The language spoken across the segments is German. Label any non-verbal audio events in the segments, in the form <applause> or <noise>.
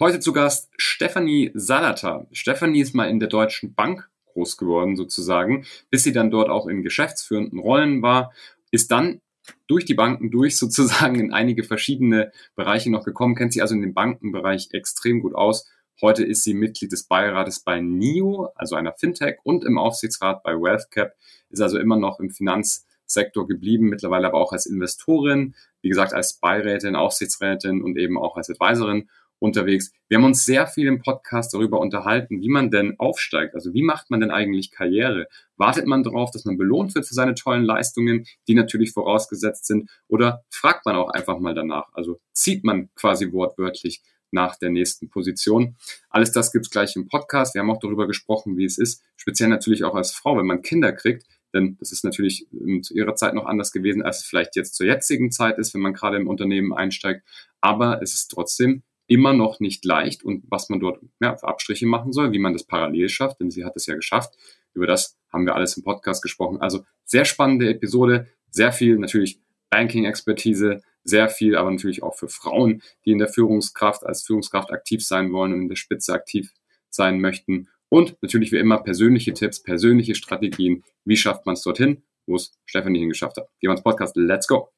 Heute zu Gast Stefanie Salata. Stefanie ist mal in der Deutschen Bank groß geworden sozusagen, bis sie dann dort auch in geschäftsführenden Rollen war, ist dann durch die Banken durch <laughs> sozusagen in einige verschiedene Bereiche noch gekommen, kennt sich also in dem Bankenbereich extrem gut aus. Heute ist sie Mitglied des Beirates bei NIO, also einer Fintech, und im Aufsichtsrat bei WealthCap, ist also immer noch im Finanzsektor geblieben, mittlerweile aber auch als Investorin, wie gesagt, als Beirätin, Aufsichtsrätin und eben auch als Advisorin unterwegs. Wir haben uns sehr viel im Podcast darüber unterhalten, wie man denn aufsteigt. Also wie macht man denn eigentlich Karriere? Wartet man darauf, dass man belohnt wird für seine tollen Leistungen, die natürlich vorausgesetzt sind? Oder fragt man auch einfach mal danach? Also zieht man quasi wortwörtlich nach der nächsten Position. Alles das gibt's gleich im Podcast. Wir haben auch darüber gesprochen, wie es ist, speziell natürlich auch als Frau, wenn man Kinder kriegt. Denn das ist natürlich zu ihrer Zeit noch anders gewesen, als es vielleicht jetzt zur jetzigen Zeit ist, wenn man gerade im Unternehmen einsteigt. Aber es ist trotzdem immer noch nicht leicht und was man dort ja, für Abstriche machen soll, wie man das parallel schafft, denn sie hat es ja geschafft. Über das haben wir alles im Podcast gesprochen. Also sehr spannende Episode, sehr viel natürlich Banking-Expertise, sehr viel, aber natürlich auch für Frauen, die in der Führungskraft als Führungskraft aktiv sein wollen und in der Spitze aktiv sein möchten. Und natürlich wie immer persönliche Tipps, persönliche Strategien. Wie schafft man es dorthin, wo es Stefanie hingeschafft hat? Ins Podcast. Let's go!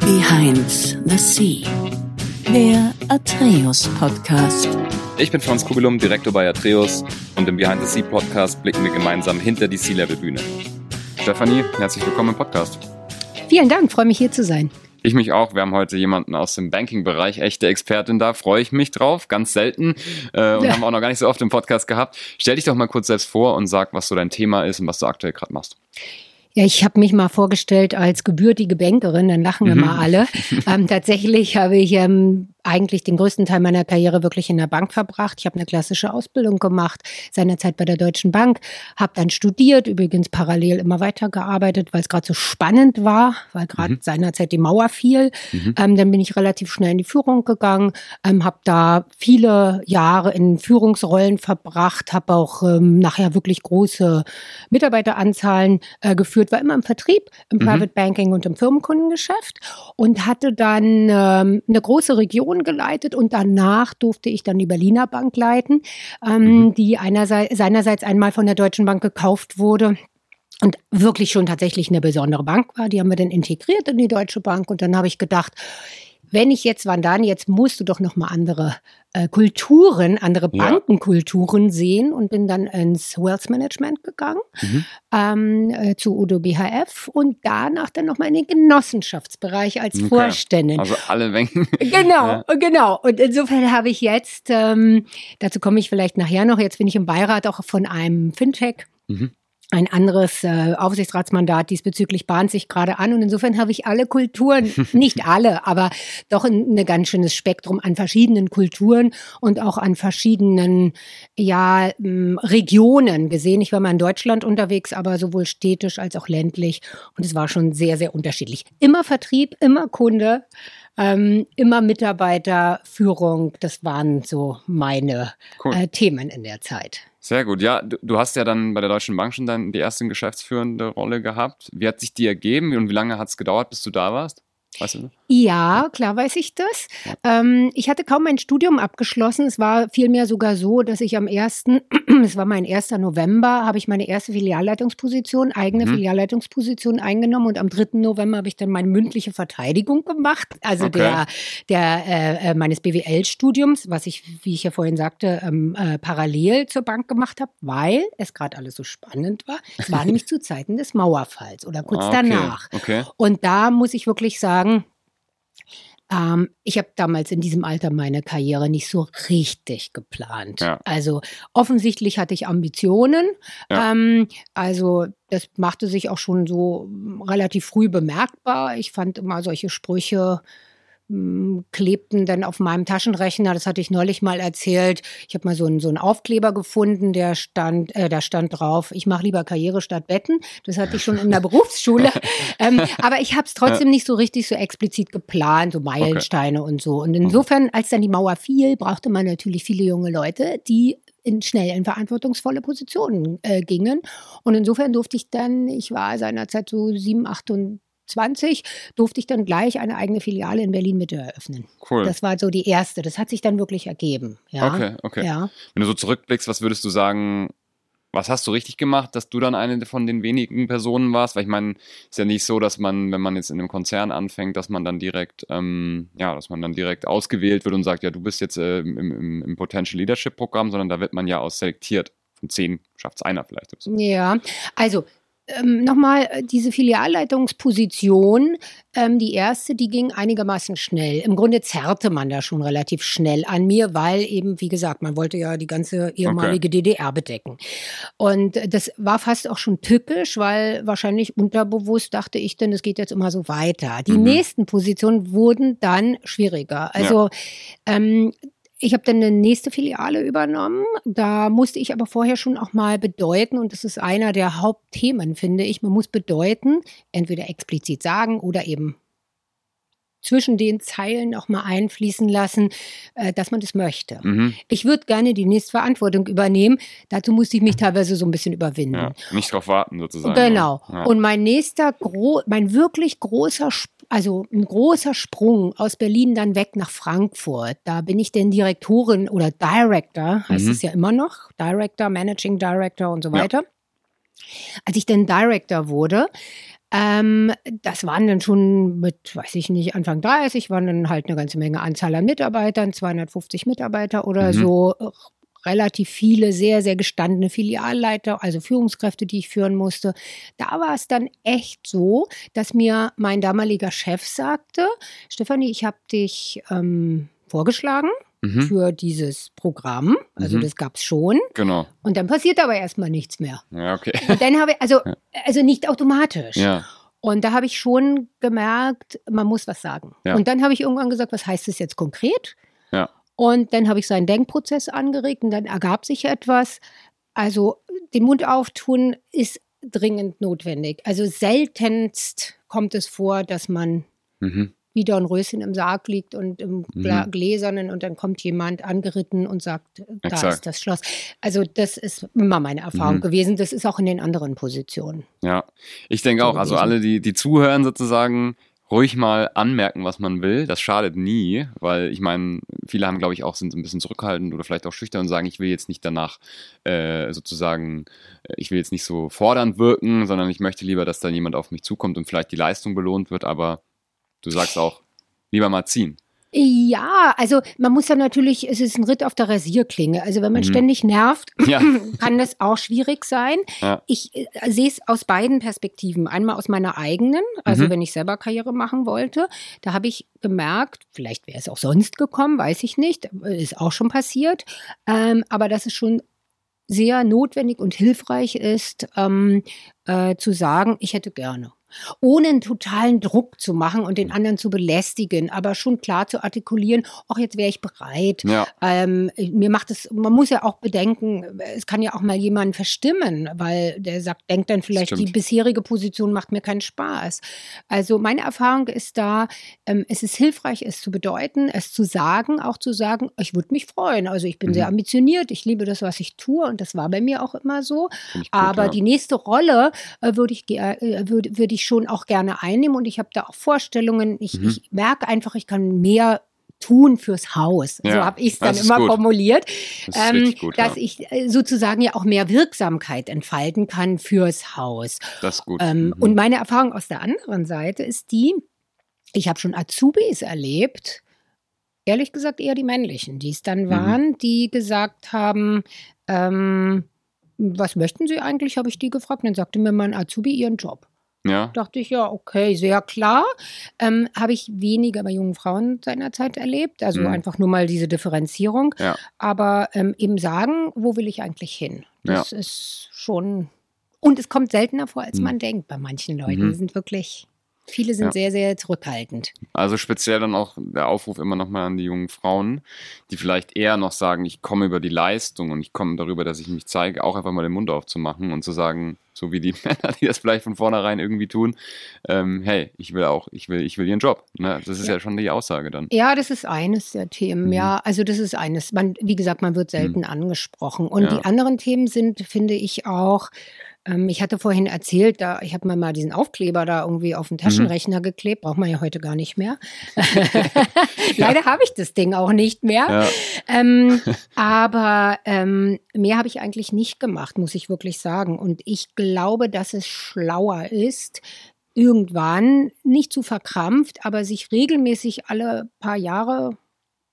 Behind the Sea der Atreus Podcast. Ich bin Franz Kugelum, Direktor bei Atreus und im Behind the Sea Podcast blicken wir gemeinsam hinter die Sea-Level Bühne. Stefanie, herzlich willkommen im Podcast. Vielen Dank, freue mich hier zu sein. Ich mich auch. Wir haben heute jemanden aus dem Banking-Bereich, echte Expertin da, freue ich mich drauf, ganz selten äh, und ja. haben wir auch noch gar nicht so oft im Podcast gehabt. Stell dich doch mal kurz selbst vor und sag, was so dein Thema ist und was du aktuell gerade machst. Ja, ich habe mich mal vorgestellt als gebürtige Bankerin, dann lachen wir mhm. mal alle. <laughs> Ähm, tatsächlich habe ich ähm, eigentlich den größten Teil meiner Karriere wirklich in der Bank verbracht. Ich habe eine klassische Ausbildung gemacht, seinerzeit bei der Deutschen Bank, habe dann studiert, übrigens parallel immer weitergearbeitet, weil es gerade so spannend war, weil gerade mhm. seinerzeit die Mauer fiel. Mhm. Ähm, dann bin ich relativ schnell in die Führung gegangen, ähm, habe da viele Jahre in Führungsrollen verbracht, habe auch ähm, nachher wirklich große Mitarbeiteranzahlen äh, geführt, war immer im Vertrieb, im mhm. Private Banking und im Firmenkundengeschäft und hatte dann ähm, eine große Region Region geleitet und danach durfte ich dann die Berliner Bank leiten, ähm, mhm. die einerseits, seinerseits einmal von der Deutschen Bank gekauft wurde und wirklich schon tatsächlich eine besondere Bank war. Die haben wir dann integriert in die Deutsche Bank und dann habe ich gedacht, wenn ich jetzt Vandani, jetzt musst du doch noch mal andere äh, Kulturen, andere Bankenkulturen sehen und bin dann ins Wealth Management gegangen mhm. ähm, äh, zu Udo BHF und danach dann noch mal in den Genossenschaftsbereich als okay. Vorständin. Also alle Banken. <laughs> Genau, ja. genau. Und insofern habe ich jetzt, ähm, dazu komme ich vielleicht nachher noch, jetzt bin ich im Beirat auch von einem Fintech. Mhm ein anderes äh, Aufsichtsratsmandat diesbezüglich bahnt sich gerade an. Und insofern habe ich alle Kulturen, <laughs> nicht alle, aber doch ein, ein ganz schönes Spektrum an verschiedenen Kulturen und auch an verschiedenen ja, ähm, Regionen gesehen. Ich war mal in Deutschland unterwegs, aber sowohl städtisch als auch ländlich. Und es war schon sehr, sehr unterschiedlich. Immer Vertrieb, immer Kunde. Ähm, immer Mitarbeiterführung, das waren so meine cool. äh, Themen in der Zeit. Sehr gut. Ja, du, du, hast ja dann bei der Deutschen Bank schon dann die erste geschäftsführende Rolle gehabt. Wie hat sich die ergeben und wie lange hat es gedauert, bis du da warst? Weißt du? Ja, klar weiß ich das. Ja. Ähm, ich hatte kaum mein Studium abgeschlossen. Es war vielmehr sogar so, dass ich am 1., <clears throat> es war mein 1. November, habe ich meine erste Filialleitungsposition, eigene mhm. Filialleitungsposition eingenommen und am 3. November habe ich dann meine mündliche Verteidigung gemacht, also okay. der, der äh, äh meines BWL-Studiums, was ich, wie ich ja vorhin sagte, ähm, äh, parallel zur Bank gemacht habe, weil es gerade alles so spannend war. Es war <laughs> nämlich zu Zeiten des Mauerfalls oder kurz okay. danach. Okay. Und da muss ich wirklich sagen, sagen, ähm, ich habe damals in diesem Alter meine Karriere nicht so richtig geplant. Ja. Also offensichtlich hatte ich Ambitionen. Ja. Ähm, also das machte sich auch schon so relativ früh bemerkbar. Ich fand immer solche Sprüche klebten dann auf meinem Taschenrechner, das hatte ich neulich mal erzählt. Ich habe mal so einen, so einen Aufkleber gefunden, der stand, äh, da stand drauf, ich mache lieber Karriere statt Betten. Das hatte ich schon in der <laughs> Berufsschule. ähm, aber ich habe es trotzdem nicht so richtig so explizit geplant, so Meilensteine okay. und so. Und insofern, als dann die Mauer fiel, brauchte man natürlich viele junge Leute, die in schnell in verantwortungsvolle Positionen äh, gingen. Und insofern durfte ich dann, ich war seinerzeit so sieben, acht und 20 durfte ich dann gleich eine eigene Filiale in Berlin Mitte eröffnen. Cool. Das war so die erste. Das hat sich dann wirklich ergeben. Ja. Okay, okay. Ja. Wenn du so zurückblickst, was würdest du sagen, was hast du richtig gemacht, dass du dann eine von den wenigen Personen warst? Weil ich meine, ist ja nicht so, dass man, wenn man jetzt in einem Konzern anfängt, dass man dann direkt, ähm, ja, dass man dann direkt ausgewählt wird und sagt, ja, du bist jetzt äh, im, im, im Potential Leadership Programm, sondern da wird man ja aus selektiert. Von zehn schafft es einer vielleicht. Ja, also ähm, nochmal, äh, diese Filialleitungsposition, ähm, die erste, die ging einigermaßen schnell. Im Grunde zerrte man da schon relativ schnell an mir, weil eben, wie gesagt, man wollte ja die ganze ehemalige okay. DDR bedecken. Und das war fast auch schon tückisch, weil wahrscheinlich unterbewusst dachte ich denn, es geht jetzt immer so weiter. Die mhm. nächsten Positionen wurden dann schwieriger. Also ja. ähm, ich habe dann eine nächste Filiale übernommen. Da musste ich aber vorher schon auch mal bedeuten, und das ist einer der Hauptthemen, finde ich. Man muss bedeuten, entweder explizit sagen oder eben zwischen den Zeilen auch mal einfließen lassen, äh, dass man das möchte. Mhm. Ich würde gerne die nächste Verantwortung übernehmen. Dazu musste ich mich teilweise so ein bisschen überwinden. Ja, nicht darauf warten sozusagen. Genau. Ja. Und mein nächster, mein wirklich großer, also ein großer Sprung aus Berlin dann weg nach Frankfurt. Da bin ich denn Direktorin oder Director, heißt mhm. es ja immer noch, Director, Managing Director und so weiter. Ja. Als ich dann Director wurde, ähm, das waren dann schon mit, weiß ich nicht, Anfang 30, waren dann halt eine ganze Menge Anzahl an Mitarbeitern, 250 Mitarbeiter oder mhm. so. Relativ viele, sehr, sehr gestandene Filialleiter, also Führungskräfte, die ich führen musste. Da war es dann echt so, dass mir mein damaliger Chef sagte, Stefanie, ich habe dich ähm, vorgeschlagen mhm. für dieses Programm. Also mhm. das gab es schon. Genau. Und dann passiert aber erstmal nichts mehr. Ja, okay. Und dann habe ich, also, also nicht automatisch. Ja. Und da habe ich schon gemerkt, man muss was sagen. Ja. Und dann habe ich irgendwann gesagt, was heißt das jetzt konkret? Ja. Und dann habe ich seinen Denkprozess angeregt und dann ergab sich etwas. Also den Mund auftun ist dringend notwendig. Also seltenst kommt es vor, dass man mhm wie Dornröschen im Sarg liegt und im mhm. Gläsernen und dann kommt jemand angeritten und sagt, da Exakt. ist das Schloss. Also das ist immer meine Erfahrung mhm. gewesen. Das ist auch in den anderen Positionen. Ja, ich denke auch, also alle, die, die zuhören sozusagen, ruhig mal anmerken, was man will. Das schadet nie, weil ich meine, viele haben, glaube ich, auch sind ein bisschen zurückhaltend oder vielleicht auch schüchtern und sagen, ich will jetzt nicht danach äh, sozusagen, äh, ich will jetzt nicht so fordernd wirken, sondern ich möchte lieber, dass dann jemand auf mich zukommt und vielleicht die Leistung belohnt wird, aber Du sagst auch, lieber mal ziehen. Ja, also man muss ja natürlich, es ist ein Ritt auf der Rasierklinge. Also wenn man mhm. ständig nervt, <laughs> ja. <laughs> kann das auch schwierig sein. Ja. Ich äh, sehe es aus beiden Perspektiven. Einmal aus meiner eigenen, also mhm. wenn ich selber Karriere machen wollte, da habe ich gemerkt, vielleicht wäre es auch sonst gekommen, weiß ich nicht, ist auch schon passiert, ähm, aber dass es schon sehr notwendig und hilfreich ist, ähm, äh, zu sagen, ich hätte gerne ohne einen totalen Druck zu machen und den mhm. anderen zu belästigen, aber schon klar zu artikulieren, ach, jetzt wäre ich bereit. Ja. Ähm, mir macht es, man muss ja auch bedenken, es kann ja auch mal jemanden verstimmen, weil der sagt, denkt dann vielleicht, die bisherige Position macht mir keinen Spaß. Also meine Erfahrung ist da, ähm, es ist hilfreich, es zu bedeuten, es zu sagen, auch zu sagen, ich würde mich freuen. Also ich bin mhm. sehr ambitioniert, ich liebe das, was ich tue und das war bei mir auch immer so. Gut, aber ja. die nächste Rolle äh, würde ich, äh, würde, würde ich ich schon auch gerne einnehmen und ich habe da auch Vorstellungen. Ich, mhm. ich merke einfach, ich kann mehr tun fürs Haus. Ja, so habe ich es dann immer gut. formuliert, das ähm, gut, dass ja. ich äh, sozusagen ja auch mehr Wirksamkeit entfalten kann fürs Haus. Das ist gut. Ähm, mhm. Und meine Erfahrung aus der anderen Seite ist die, ich habe schon Azubis erlebt, ehrlich gesagt eher die männlichen, die es dann mhm. waren, mhm. die gesagt haben, ähm, was möchten Sie eigentlich, habe ich die gefragt. Und dann sagte mir mein Azubi ihren Job. Ja. Dachte ich, ja, okay, sehr klar. Ähm, Habe ich weniger bei jungen Frauen seinerzeit erlebt. Also mhm. einfach nur mal diese Differenzierung. Ja. Aber ähm, eben sagen, wo will ich eigentlich hin? Das ja. ist schon. Und es kommt seltener vor, als mhm. man denkt bei manchen Leuten. Mhm. Die sind wirklich Viele sind ja. sehr, sehr zurückhaltend. Also speziell dann auch der Aufruf immer nochmal an die jungen Frauen, die vielleicht eher noch sagen, ich komme über die Leistung und ich komme darüber, dass ich mich zeige, auch einfach mal den Mund aufzumachen und zu sagen, so wie die <laughs> Männer, die das vielleicht von vornherein irgendwie tun, ähm, hey, ich will auch, ich will, ich will ihren Job. Ne? Das ist ja. ja. schon die Aussage dann. Ja, das ist eines der Themen, mhm. ja. Also das ist eines. Man, wie gesagt, man wird selten mhm. angesprochen. Und ja. die anderen Themen sind, finde ich, auch, Ähm, ich hatte vorhin erzählt, da, ich habe mir mal diesen Aufkleber da irgendwie auf den Taschenrechner mhm. geklebt, braucht man ja heute gar nicht mehr. <laughs> Leider ja. habe ich das Ding auch nicht mehr. Ja. Ähm, <laughs> aber ähm, mehr habe ich eigentlich nicht gemacht, muss ich wirklich sagen. Und ich glaube, dass es schlauer ist, irgendwann nicht zu verkrampft, aber sich regelmäßig alle paar Jahre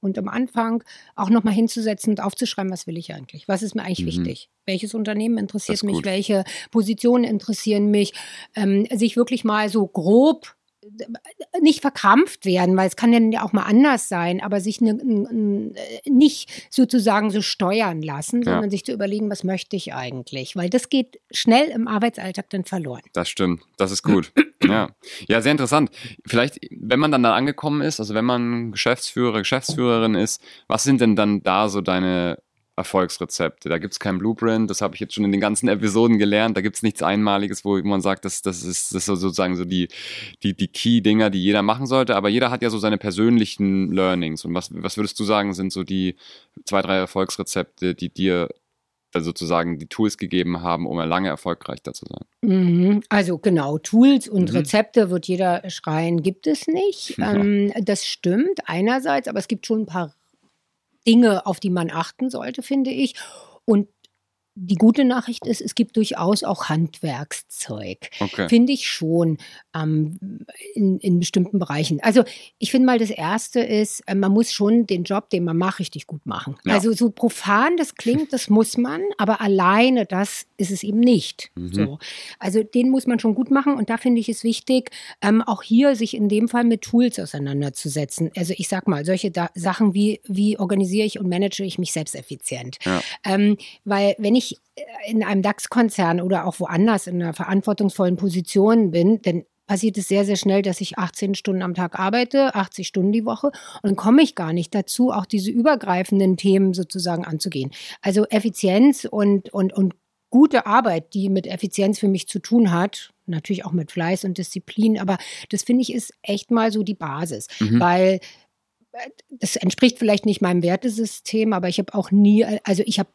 und am Anfang auch nochmal hinzusetzen und aufzuschreiben, was will ich eigentlich? Was ist mir eigentlich mhm. wichtig? Welches Unternehmen interessiert mich? Welche Positionen interessieren mich? Ähm, sich wirklich mal so grob nicht verkrampft werden, weil es kann ja auch mal anders sein, aber sich ne, nicht sozusagen so steuern lassen, sondern ja. sich zu überlegen, was möchte ich eigentlich, weil das geht schnell im Arbeitsalltag dann verloren. Das stimmt, das ist gut. <clears throat> ja. ja, sehr interessant. Vielleicht, wenn man dann da angekommen ist, also wenn man Geschäftsführer, Geschäftsführerin ist, was sind denn dann da so deine Erfolgsrezepte. Da gibt es kein Blueprint, das habe ich jetzt schon in den ganzen Episoden gelernt. Da gibt es nichts Einmaliges, wo man sagt, das, das, ist, das ist sozusagen so die, die, die Key-Dinger, die jeder machen sollte. Aber jeder hat ja so seine persönlichen Learnings. Und was, was würdest du sagen, sind so die zwei, drei Erfolgsrezepte, die dir sozusagen die Tools gegeben haben, um lange erfolgreich da zu sein. Mhm. Also genau, Tools und mhm. Rezepte wird jeder schreien, gibt es nicht. <laughs> Ja. Ähm, das stimmt einerseits, aber es gibt schon ein paar Dinge, auf die man achten sollte, finde ich. Und die gute Nachricht ist, es gibt durchaus auch Handwerkszeug. Okay. Finde ich schon ähm, in, in, bestimmten Bereichen. Also ich finde mal, das Erste ist, äh, man muss schon den Job, den man macht, richtig gut machen. Ja. Also so profan das klingt, das <laughs> muss man, aber alleine das ist es eben nicht. Mhm. So. Also den muss man schon gut machen und da finde ich es wichtig, ähm, auch hier sich in dem Fall mit Tools auseinanderzusetzen. Also ich sag mal, solche da Sachen wie, wie organisiere ich und manage ich mich selbst effizient. Ja. Ähm, weil wenn ich in einem DAX-Konzern oder auch woanders in einer verantwortungsvollen Position bin, dann passiert es sehr, sehr schnell, dass ich 18 Stunden am Tag arbeite, 80 Stunden die Woche und dann komme ich gar nicht dazu, auch diese übergreifenden Themen sozusagen anzugehen. Also Effizienz und, und, und gute Arbeit, die mit Effizienz für mich zu tun hat, natürlich auch mit Fleiß und Disziplin, aber das finde ich ist echt mal so die Basis, mhm. weil äh, das entspricht vielleicht nicht meinem Wertesystem, aber ich habe auch nie, also ich habe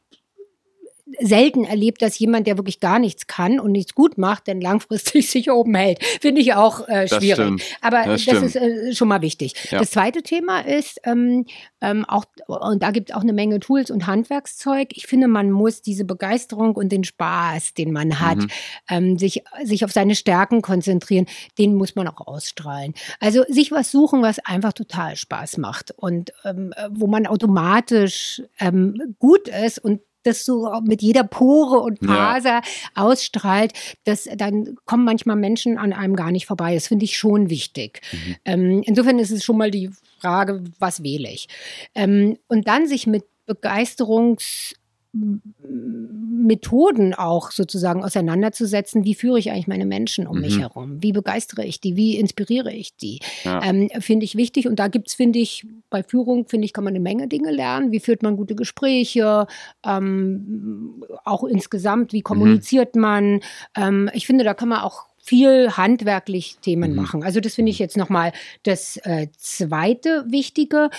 selten erlebt, dass jemand, der wirklich gar nichts kann und nichts gut macht, denn langfristig <laughs> sich oben hält. Finde ich auch äh, schwierig. Das Aber das, das ist äh, schon mal wichtig. Ja. Das zweite Thema ist ähm, ähm, auch, und da gibt es auch eine Menge Tools und Handwerkszeug. Ich finde, man muss diese Begeisterung und den Spaß, den man hat, mhm. ähm, sich, sich auf seine Stärken konzentrieren, den muss man auch ausstrahlen. Also sich was suchen, was einfach total Spaß macht und ähm, wo man automatisch ähm, gut ist und das so mit jeder Pore und Faser ja. ausstrahlt, dass dann kommen manchmal Menschen an einem gar nicht vorbei. Das finde ich schon wichtig. Mhm. Ähm, insofern ist es schon mal die Frage, was wähle ich? Ähm, und dann sich mit Begeisterungs Methoden auch sozusagen auseinanderzusetzen. Wie führe ich eigentlich meine Menschen um mhm. mich herum? Wie begeistere ich die? Wie inspiriere ich die? Ja. Ähm, finde ich wichtig. Und da gibt es, finde ich, bei Führung, finde ich, kann man eine Menge Dinge lernen. Wie führt man gute Gespräche? Ähm, auch insgesamt, wie kommuniziert mhm. man? Ähm, ich finde, da kann man auch viel handwerklich Themen mhm. machen. Also das finde ich jetzt nochmal das äh, zweite Wichtige.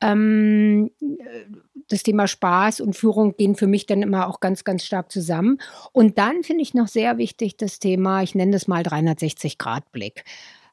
Ähm, das Thema Spaß und Führung gehen für mich dann immer auch ganz, ganz stark zusammen. Und dann finde ich noch sehr wichtig das Thema, ich nenne das mal 360-Grad-Blick.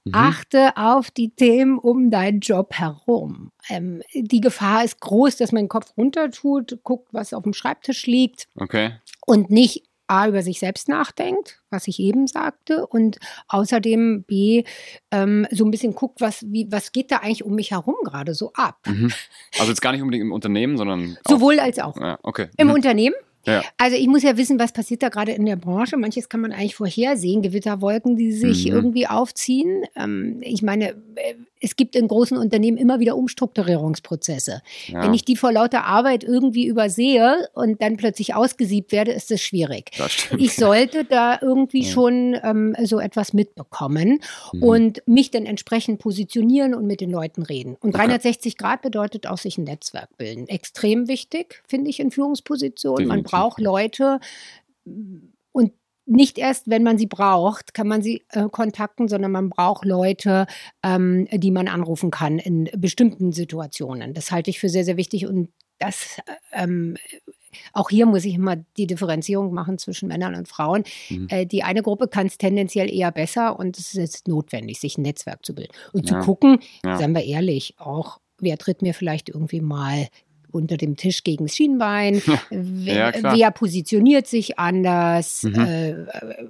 Mhm. Achte auf die Themen um deinen Job herum. Ähm, die Gefahr ist groß, dass man den Kopf runter tut, guckt, was auf dem Schreibtisch liegt. Okay. Und nicht A, über sich selbst nachdenkt, was ich eben sagte, und außerdem B, ähm, so ein bisschen guckt, was, wie, was geht da eigentlich um mich herum gerade so ab. Mhm. Also jetzt gar nicht unbedingt im Unternehmen, sondern. <laughs> Sowohl als auch. Ja, okay. Im mhm. Unternehmen ja. Also ich muss ja wissen, was passiert da gerade in der Branche. Manches kann man eigentlich vorhersehen, Gewitterwolken, die sich mhm. irgendwie aufziehen. Ähm, ich meine, äh, es gibt in großen Unternehmen immer wieder Umstrukturierungsprozesse. Ja. Wenn ich die vor lauter Arbeit irgendwie übersehe und dann plötzlich ausgesiebt werde, ist das schwierig. Das ich sollte da irgendwie ja. schon ähm, so etwas mitbekommen mhm. und mich dann entsprechend positionieren und mit den Leuten reden. Und okay. 360 Grad bedeutet auch sich ein Netzwerk bilden. Extrem wichtig, finde ich, in Führungspositionen. Man braucht Leute und nicht erst, wenn man sie braucht, kann man sie äh, kontakten, sondern man braucht Leute, ähm, die man anrufen kann in bestimmten Situationen. Das halte ich für sehr, sehr wichtig und das ähm, auch hier muss ich immer die Differenzierung machen zwischen Männern und Frauen. Mhm. Äh, die eine Gruppe kann es tendenziell eher besser und es ist notwendig, sich ein Netzwerk zu bilden. Und Ja. zu gucken, Ja. seien wir ehrlich, auch wer tritt mir vielleicht irgendwie mal unter dem Tisch gegen das Schienbein, wer, Ja, wer positioniert sich anders, Mhm. äh,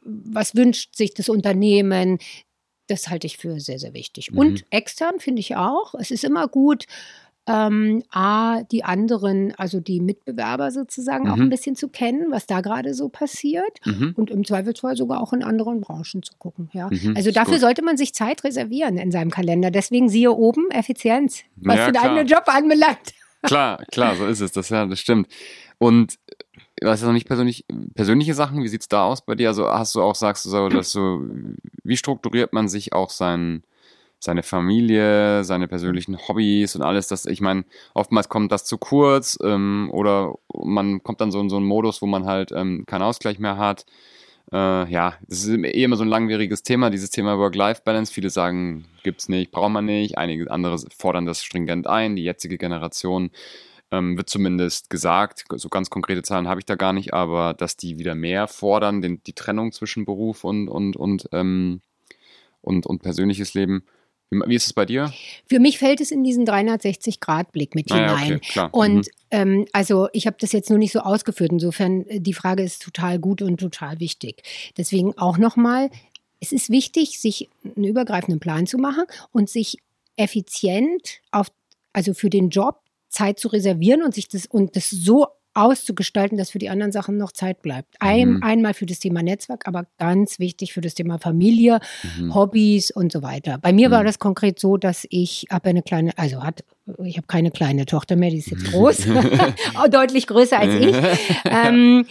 was wünscht sich das Unternehmen, das halte ich für sehr, sehr wichtig. Mhm. Und extern finde ich auch, es ist immer gut, ähm, A, die anderen, also die Mitbewerber sozusagen auch Mhm. ein bisschen zu kennen, was da gerade so passiert. Mhm. Und im Zweifelsfall sogar auch in anderen Branchen zu gucken. Ja. Mhm, Also dafür gut. sollte man sich Zeit reservieren in seinem Kalender. Deswegen siehe oben Effizienz, was Ja, den eigenen Job anbelangt. Klar, klar, so ist es. Das, ja, das stimmt. Und äh, was ist noch nicht persönlich, persönliche Sachen? Wie sieht's da aus bei dir? Also hast du auch, sagst du so, dass so, wie strukturiert man sich auch sein, seine Familie, seine persönlichen Hobbys und alles, das, ich meine, oftmals kommt das zu kurz ähm, oder man kommt dann so in so einen Modus, wo man halt ähm, keinen Ausgleich mehr hat. Äh, ja, das ist eh immer so ein langwieriges Thema, dieses Thema Work-Life-Balance. Viele sagen, gibt's nicht, braucht man nicht. Einige andere fordern das stringent ein. Die jetzige Generation ähm, wird zumindest gesagt, so ganz konkrete Zahlen habe ich da gar nicht, aber dass die wieder mehr fordern, den, die Trennung zwischen Beruf und, und, und, ähm, und, und persönliches Leben. Wie, ist es bei dir? Für mich fällt es in diesen 360-Grad-Blick mit Ah ja, hinein. okay, klar. Und ähm, also ich habe das jetzt nur nicht so ausgeführt. Insofern, äh, die Frage ist total gut und total wichtig. Deswegen auch nochmal, es ist wichtig, sich einen übergreifenden Plan zu machen und sich effizient auf, also für den Job Zeit zu reservieren und sich das und das so auszugestalten, dass für die anderen Sachen noch Zeit bleibt. Ein, Mhm. Einmal für das Thema Netzwerk, aber ganz wichtig für das Thema Familie, Mhm. Hobbys und so weiter. Bei mir war Mhm. das konkret so, dass ich habe eine kleine, also hat, ich habe keine kleine Tochter mehr, die ist jetzt groß, Auch <laughs> <laughs> deutlich größer als ich. <laughs> ähm,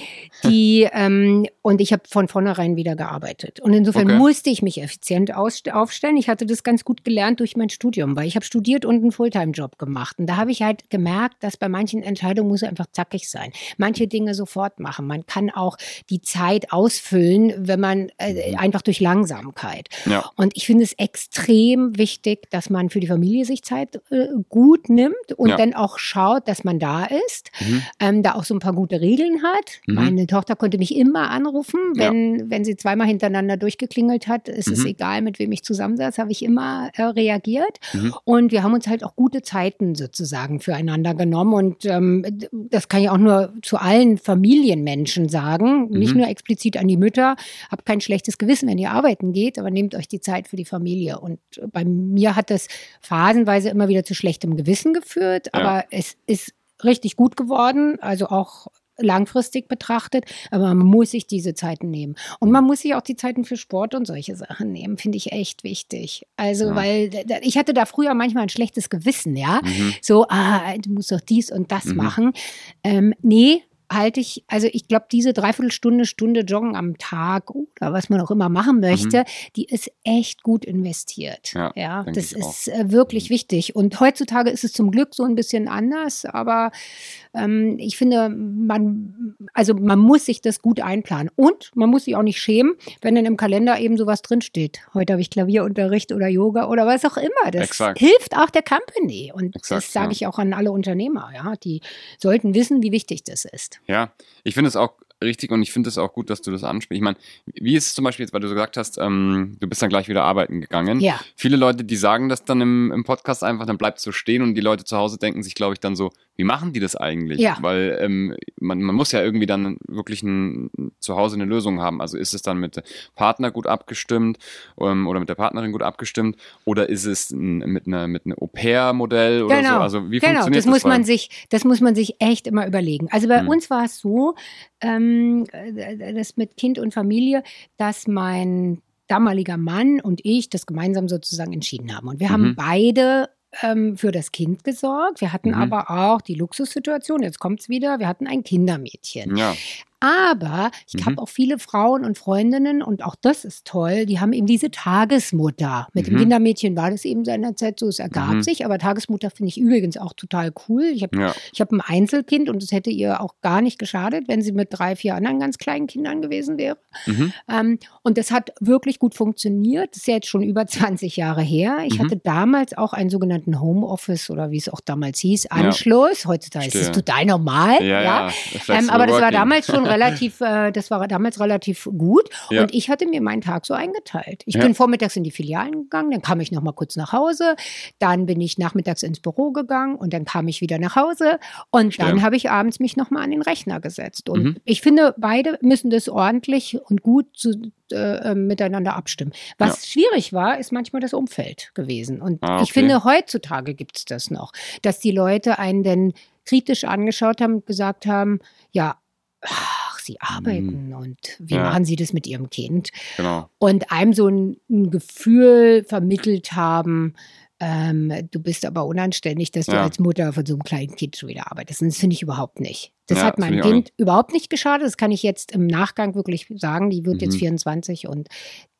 die, ähm, und ich habe von vornherein wieder gearbeitet. Und insofern Okay. musste ich mich effizient aufstellen. Ich hatte das ganz gut gelernt durch mein Studium, weil ich habe studiert und einen Fulltime-Job gemacht. Und da habe ich halt gemerkt, dass bei manchen Entscheidungen muss einfach zackig sein. Manche Dinge sofort machen. Man kann auch die Zeit ausfüllen, wenn man äh, einfach durch Langsamkeit. Ja. Und ich finde es extrem wichtig, dass man für die Familie sich Zeit äh, gut nimmt und Ja. dann auch schaut, dass man da ist, Mhm. ähm, da auch so ein paar gute Regeln hat. Mhm. Meine Tochter konnte mich immer anrufen, Ja. wenn, wenn sie zweimal hintereinander durchgeklingelt hat. Es ist Mhm. egal, mit wem ich zusammensaß, habe ich immer äh, reagiert. Mhm. Und wir haben uns halt auch gute Zeiten sozusagen füreinander genommen. Und ähm, das kann ich auch nur zu allen Familienmenschen sagen, nicht Mhm. nur explizit an die Mütter. Habt kein schlechtes Gewissen, wenn ihr arbeiten geht, aber nehmt euch die Zeit für die Familie. Und bei mir hat das phasenweise immer wieder zu schlechtem Gewissen geführt, Ja. aber es ist richtig gut geworden, also auch langfristig betrachtet, aber man muss sich diese Zeiten nehmen. Und man muss sich auch die Zeiten für Sport und solche Sachen nehmen, finde ich echt wichtig. Also, Ja. weil ich hatte da früher manchmal ein schlechtes Gewissen, ja. Mhm. So, ah, du musst doch dies und das Mhm. machen. Ähm, nee, halte ich, also ich glaube, diese Dreiviertelstunde, Stunde Joggen am Tag oder was man auch immer machen möchte, die ist echt gut investiert. Mhm. Ja, denke das ich auch. ist äh, wirklich wichtig. Und heutzutage ist es zum Glück so ein bisschen anders, aber ähm, ich finde, man, also man muss sich das gut einplanen. Und man muss sich auch nicht schämen, wenn dann im Kalender eben sowas drinsteht. Heute habe ich Klavierunterricht oder Yoga oder was auch immer. Das Exakt. hilft auch der Company. Und Exakt, das sage ja. ich auch an alle Unternehmer, ja. Die sollten wissen, wie wichtig das ist. Ja, ich finde es auch richtig und ich finde es auch gut, dass du das ansprichst. Ich meine, wie ist es zum Beispiel jetzt, weil du so gesagt hast, ähm, du bist dann gleich wieder arbeiten gegangen. Ja. Viele Leute, die sagen das dann im, im Podcast einfach, dann bleibt es so stehen und die Leute zu Hause denken sich, glaube ich, dann so, wie machen die das eigentlich? Ja. Weil ähm, man, man muss ja irgendwie dann wirklich ein, zu Hause eine Lösung haben. Also ist es dann mit dem Partner gut abgestimmt ähm, oder mit der Partnerin gut abgestimmt oder ist es ein, mit einer mit einem Au-pair-Modell oder so? Also wie genau, funktioniert das muss man sich, das muss man sich echt immer überlegen. Also bei Hm. uns war es so, ähm, äh, das mit Kind und Familie, dass mein damaliger Mann und ich das gemeinsam sozusagen entschieden haben. Und wir haben Mhm. beide ähm, für das Kind gesorgt. Wir hatten Mhm. aber auch die Luxussituation, jetzt kommt's wieder, wir hatten ein Kindermädchen. Ja, Aber ich Mhm. habe auch viele Frauen und Freundinnen und auch das ist toll, die haben eben diese Tagesmutter. Mit dem Mhm. Kindermädchen war das eben seinerzeit so, es ergab Mhm. sich, aber Tagesmutter finde ich übrigens auch total cool. Ich habe Ja. ich habe ein Einzelkind und es hätte ihr auch gar nicht geschadet, wenn sie mit drei, vier anderen ganz kleinen Kindern gewesen wäre. Mhm. Ähm, und das hat wirklich gut funktioniert. Das ist ja jetzt schon über 20 Jahre her. Ich Mhm. hatte damals auch einen sogenannten Homeoffice oder wie es auch damals hieß, Anschluss. Heutzutage ist es total normal. Ja, ja. Ähm, aber das war damals schon relativ, äh, das war damals relativ gut. Ja. Und ich hatte mir meinen Tag so eingeteilt. Ich Ja. bin vormittags in die Filialen gegangen, dann kam ich noch mal kurz nach Hause, dann bin ich nachmittags ins Büro gegangen und dann kam ich wieder nach Hause und Verstehe. dann habe ich abends mich noch mal an den Rechner gesetzt. Und Mhm. ich finde, beide müssen das ordentlich und gut zu, äh, äh, miteinander abstimmen. Was schwierig war, ist manchmal das Umfeld gewesen. Und Ah, ich okay. finde, heutzutage gibt es das noch, dass die Leute einen denn kritisch angeschaut haben und gesagt haben, ja, sie arbeiten und wie Mhm. Ja. machen sie das mit ihrem Kind? Genau. Und einem so ein, ein Gefühl vermittelt haben, ähm, du bist aber unanständig, dass du Ja. als Mutter von so einem kleinen Kind schon wieder arbeitest. Und das finde ich überhaupt nicht. Das Ja, hat meinem Kind überhaupt nicht geschadet. Das kann ich jetzt im Nachgang wirklich sagen. Die wird jetzt Mhm. 24 und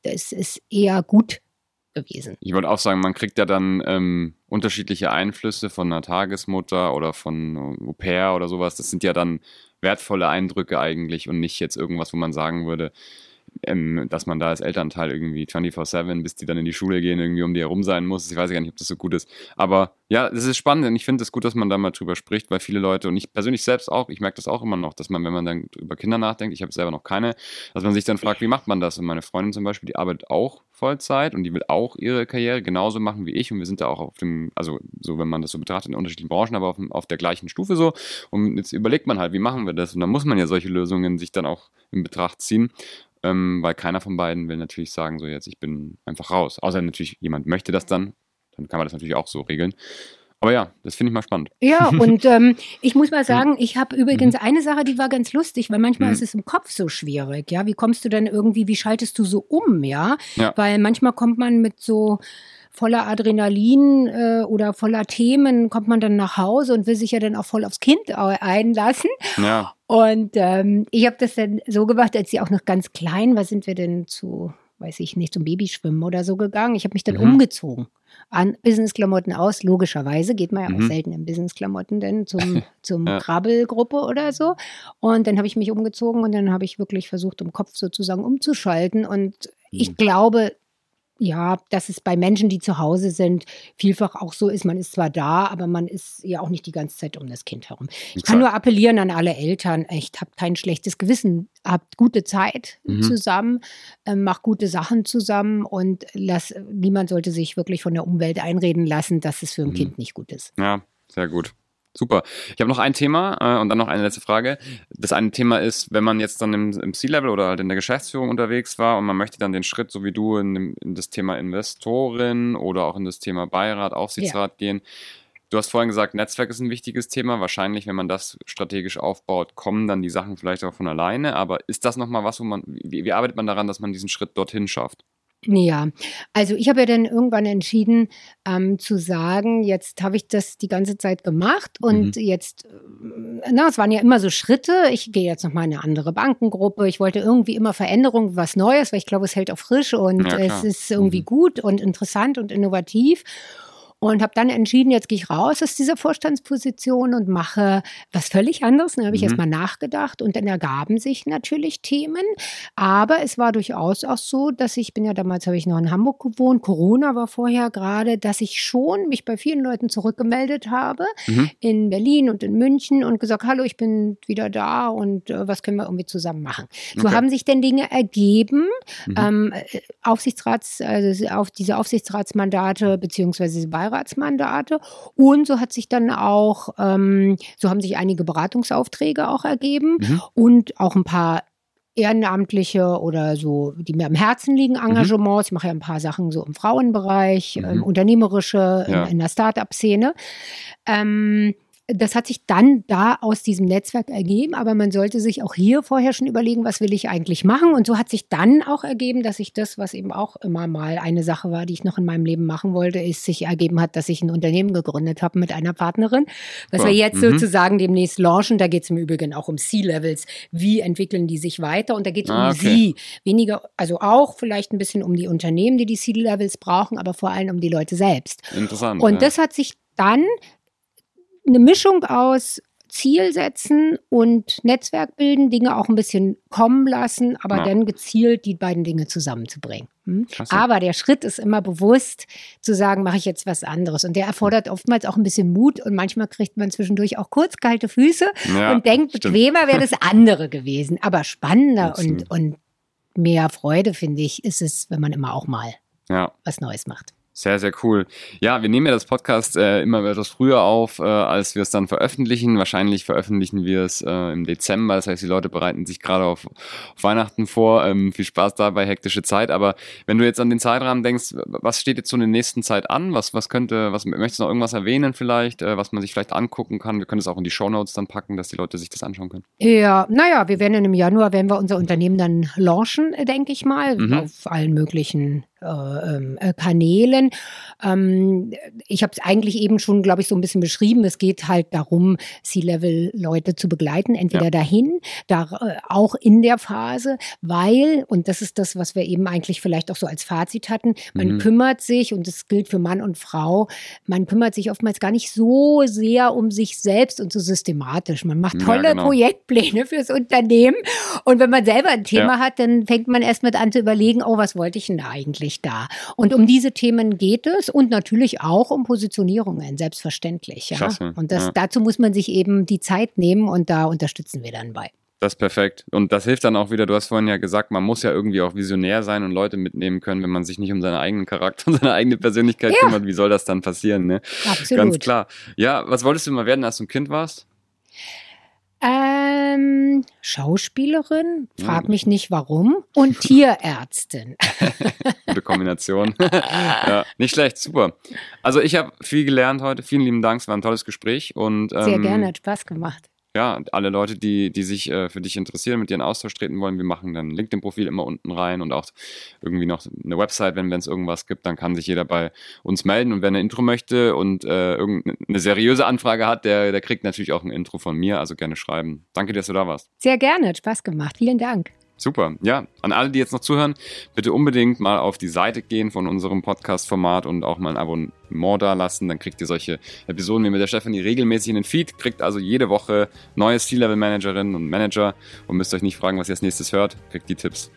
das ist eher gut gewesen. Ich wollte auch sagen, man kriegt ja dann ähm, unterschiedliche Einflüsse von einer Tagesmutter oder von Au pair oder sowas. Das sind ja dann wertvolle Eindrücke eigentlich und nicht jetzt irgendwas, wo man sagen würde, ähm, dass man da als Elternteil irgendwie 24-7, bis die dann in die Schule gehen, irgendwie um die herum sein muss. Ich weiß gar nicht, ob das so gut ist. Aber ja, das ist spannend und ich finde es gut, dass man da mal drüber spricht, weil viele Leute und ich persönlich selbst auch, ich merke das auch immer noch, dass man, wenn man dann über Kinder nachdenkt, ich habe selber noch keine, dass man sich dann fragt, wie macht man das? Und meine Freundin zum Beispiel, die arbeitet auch Vollzeit und die will auch ihre Karriere genauso machen wie ich und wir sind da auch auf dem, also so, wenn man das so betrachtet, in unterschiedlichen Branchen, aber auf, auf der gleichen Stufe so. Und jetzt überlegt man halt, wie machen wir das? Und dann muss man ja solche Lösungen sich dann auch in Betracht ziehen. Ähm, weil keiner von beiden will natürlich sagen, so jetzt, ich bin einfach raus. Außer natürlich jemand möchte das dann, dann kann man das natürlich auch so regeln. Aber ja, das finde ich mal spannend. Ja, <laughs> und ähm, ich muss mal sagen, ich habe übrigens eine Sache, die war ganz lustig, weil manchmal Mhm. ist es im Kopf so schwierig, ja. Wie kommst du denn irgendwie, wie schaltest du so um, ja? Ja. Weil manchmal kommt man mit so voller Adrenalin äh, oder voller Themen, kommt man dann nach Hause und will sich ja dann auch voll aufs Kind einlassen. Ja, Und ähm, ich habe das dann so gemacht, als sie auch noch ganz klein war, sind wir denn zu, weiß ich nicht, zum Babyschwimmen oder so gegangen. Ich habe mich dann Mhm. umgezogen. An Businessklamotten aus, logischerweise geht man ja auch Mhm. selten in Businessklamotten denn zum, <laughs> zum Ja. Krabbelgruppe oder so. Und dann habe ich mich umgezogen und dann habe ich wirklich versucht, im Kopf sozusagen umzuschalten. Und ich Mhm. glaube, ja, dass es bei Menschen, die zu Hause sind, vielfach auch so ist. Man ist zwar da, aber man ist ja auch nicht die ganze Zeit um das Kind herum. Ich kann nur appellieren an alle Eltern, echt, habt kein schlechtes Gewissen, habt gute Zeit Mhm. zusammen, äh, macht gute Sachen zusammen und lass, niemand sollte sich wirklich von der Umwelt einreden lassen, dass es für ein Mhm. Kind nicht gut ist. Ja, sehr gut. Super. Ich habe noch ein Thema äh, und dann noch eine letzte Frage. Das eine Thema ist, wenn man jetzt dann im, im C-Level oder halt in der Geschäftsführung unterwegs war und man möchte dann den Schritt, so wie du, in, in das Thema Investorin oder auch in das Thema Beirat, Aufsichtsrat gehen. Du hast vorhin gesagt, Netzwerk ist ein wichtiges Thema. Wahrscheinlich, wenn man das strategisch aufbaut, kommen dann die Sachen vielleicht auch von alleine. Aber ist das nochmal was, wo man, wie, wie arbeitet man daran, dass man diesen Schritt dorthin schafft? Ja, also ich habe ja dann irgendwann entschieden ähm, zu sagen, jetzt habe ich das die ganze Zeit gemacht und jetzt, äh, na, es waren ja immer so Schritte. Ich gehe jetzt nochmal in eine andere Bankengruppe. Ich wollte irgendwie immer Veränderung, was Neues, weil ich glaube, es hält auch frisch und Ja, es ist irgendwie Mhm. gut und interessant und innovativ. Und habe dann entschieden, jetzt gehe ich raus aus dieser Vorstandsposition und mache was völlig anderes. Dann habe ich Mhm. erstmal nachgedacht und dann ergaben sich natürlich Themen. Aber es war durchaus auch so, dass ich bin ja damals, habe ich noch in Hamburg gewohnt, Corona war vorher gerade, dass ich schon mich bei vielen Leuten zurückgemeldet habe, Mhm. in Berlin und in München und gesagt, hallo, ich bin wieder da und äh, was können wir irgendwie zusammen machen. So Okay. haben sich denn Dinge ergeben, Mhm. ähm, äh, Aufsichtsrats, also auf diese Aufsichtsratsmandate beziehungsweise diese Beiratsmandate. Und so hat sich dann auch, ähm, so haben sich einige Beratungsaufträge auch ergeben Mhm. und auch ein paar ehrenamtliche oder so, die mir am Herzen liegen, Engagements. Ich mache ja ein paar Sachen so im Frauenbereich, Mhm. ähm, unternehmerische, Ja. in, in der Start-up-Szene. Ähm, das hat sich dann da aus diesem Netzwerk ergeben, aber man sollte sich auch hier vorher schon überlegen, was will ich eigentlich machen. Und so hat sich dann auch ergeben, dass ich das, was eben auch immer mal eine Sache war, die ich noch in meinem Leben machen wollte, ist sich ergeben hat, dass ich ein Unternehmen gegründet habe mit einer Partnerin, was wir jetzt mhm. sozusagen demnächst launchen. Da geht es im Übrigen auch um C-Levels. Wie entwickeln die sich weiter? Und da geht es ah, um okay. sie. Weniger, also auch vielleicht ein bisschen um die Unternehmen, die die C-Levels brauchen, aber vor allem um die Leute selbst. Interessant. Und ja. das hat sich dann eine Mischung aus Ziel setzen und Netzwerk bilden, Dinge auch ein bisschen kommen lassen, aber ja. dann gezielt die beiden Dinge zusammenzubringen. Hm? Aber der Schritt ist immer bewusst zu sagen, mache ich jetzt was anderes. Und der erfordert oftmals auch ein bisschen Mut und manchmal kriegt man zwischendurch auch kurz kalte Füße ja, und denkt, bequemer wäre das andere gewesen. Aber spannender und, und mehr Freude, finde ich, ist es, wenn man immer auch mal ja. was Neues macht. Sehr, sehr cool. Ja, wir nehmen ja das Podcast äh, immer etwas früher auf, äh, als wir es dann veröffentlichen. Wahrscheinlich veröffentlichen wir es äh, im Dezember. Das heißt, die Leute bereiten sich gerade auf, auf, Weihnachten vor. Ähm, viel Spaß dabei, hektische Zeit. Aber wenn du jetzt an den Zeitrahmen denkst, was steht jetzt so in der nächsten Zeit an? Was, was könnte, was möchtest du noch irgendwas erwähnen vielleicht, äh, was man sich vielleicht angucken kann? Wir können es auch in die Show Notes dann packen, dass die Leute sich das anschauen können. Ja, naja, wir werden im Januar, werden wir unser Unternehmen dann launchen, denke ich mal, mhm. auf allen möglichen äh, ähm, äh, Kanälen. Ähm, ich habe es eigentlich eben schon, glaube ich, so ein bisschen beschrieben. Es geht halt darum, C-Level-Leute zu begleiten, entweder ja. dahin, da äh, auch in der Phase, weil, und das ist das, was wir eben eigentlich vielleicht auch so als Fazit hatten, man mhm. kümmert sich, und das gilt für Mann und Frau, man kümmert sich oftmals gar nicht so sehr um sich selbst und so systematisch. Man macht tolle ja, genau. Projektpläne fürs Unternehmen. Und wenn man selber ein Thema ja. hat, dann fängt man erst mit an zu überlegen, oh, was wollte ich denn da eigentlich? Wirklich da. Und um diese Themen geht es und natürlich auch um Positionierungen, selbstverständlich. Ja? Klasse, und das, ja. dazu muss man sich eben die Zeit nehmen und da unterstützen wir dann bei. Das ist perfekt. Und das hilft dann auch wieder, du hast vorhin ja gesagt, man muss ja irgendwie auch visionär sein und Leute mitnehmen können, wenn man sich nicht um seinen eigenen Charakter und seine eigene Persönlichkeit ja. kümmert. Wie soll das dann passieren? Ne? Absolut. Ganz klar. Ja, was wolltest du mal werden, als du ein Kind warst? Ähm, Schauspielerin, frag mich nicht warum, und <laughs> Tierärztin. <laughs> Gute Kombination. <laughs> ja, nicht schlecht, super. Also ich habe viel gelernt heute. Vielen lieben Dank, es war ein tolles Gespräch und ähm, sehr gerne, hat Spaß gemacht ja, alle Leute, die, die sich äh, für dich interessieren, mit dir in Austausch treten wollen, wir machen dann LinkedIn-Profil immer unten rein und auch irgendwie noch eine Website, wenn es irgendwas gibt, dann kann sich jeder bei uns melden und wer eine Intro möchte und äh, irgendeine seriöse Anfrage hat, der, der kriegt natürlich auch ein Intro von mir, also gerne schreiben. Danke, dass du da warst. Sehr gerne, hat Spaß gemacht. Vielen Dank. Super. Ja, an alle, die jetzt noch zuhören, bitte unbedingt mal auf die Seite gehen von unserem Podcast-Format und auch mal ein Abonnement da lassen. Dann kriegt ihr solche Episoden wie mit der Stefanie regelmäßig in den Feed. Kriegt also jede Woche neue C-Level-Managerinnen und Manager und müsst euch nicht fragen, was ihr als nächstes hört. Kriegt die Tipps.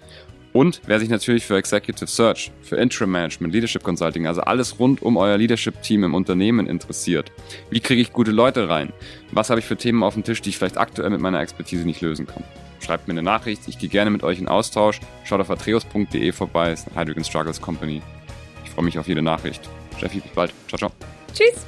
Und wer sich natürlich für Executive Search, für Interim Management, Leadership Consulting, also alles rund um euer Leadership-Team im Unternehmen interessiert. Wie kriege ich gute Leute rein? Was habe ich für Themen auf dem Tisch, die ich vielleicht aktuell mit meiner Expertise nicht lösen kann? Schreibt mir eine Nachricht. Ich gehe gerne mit euch in Austausch. Schaut auf atreus.de vorbei. Ist eine Hydrogen Struggles Company. Ich freue mich auf jede Nachricht. Steffi, bis bald. Ciao, ciao. Tschüss.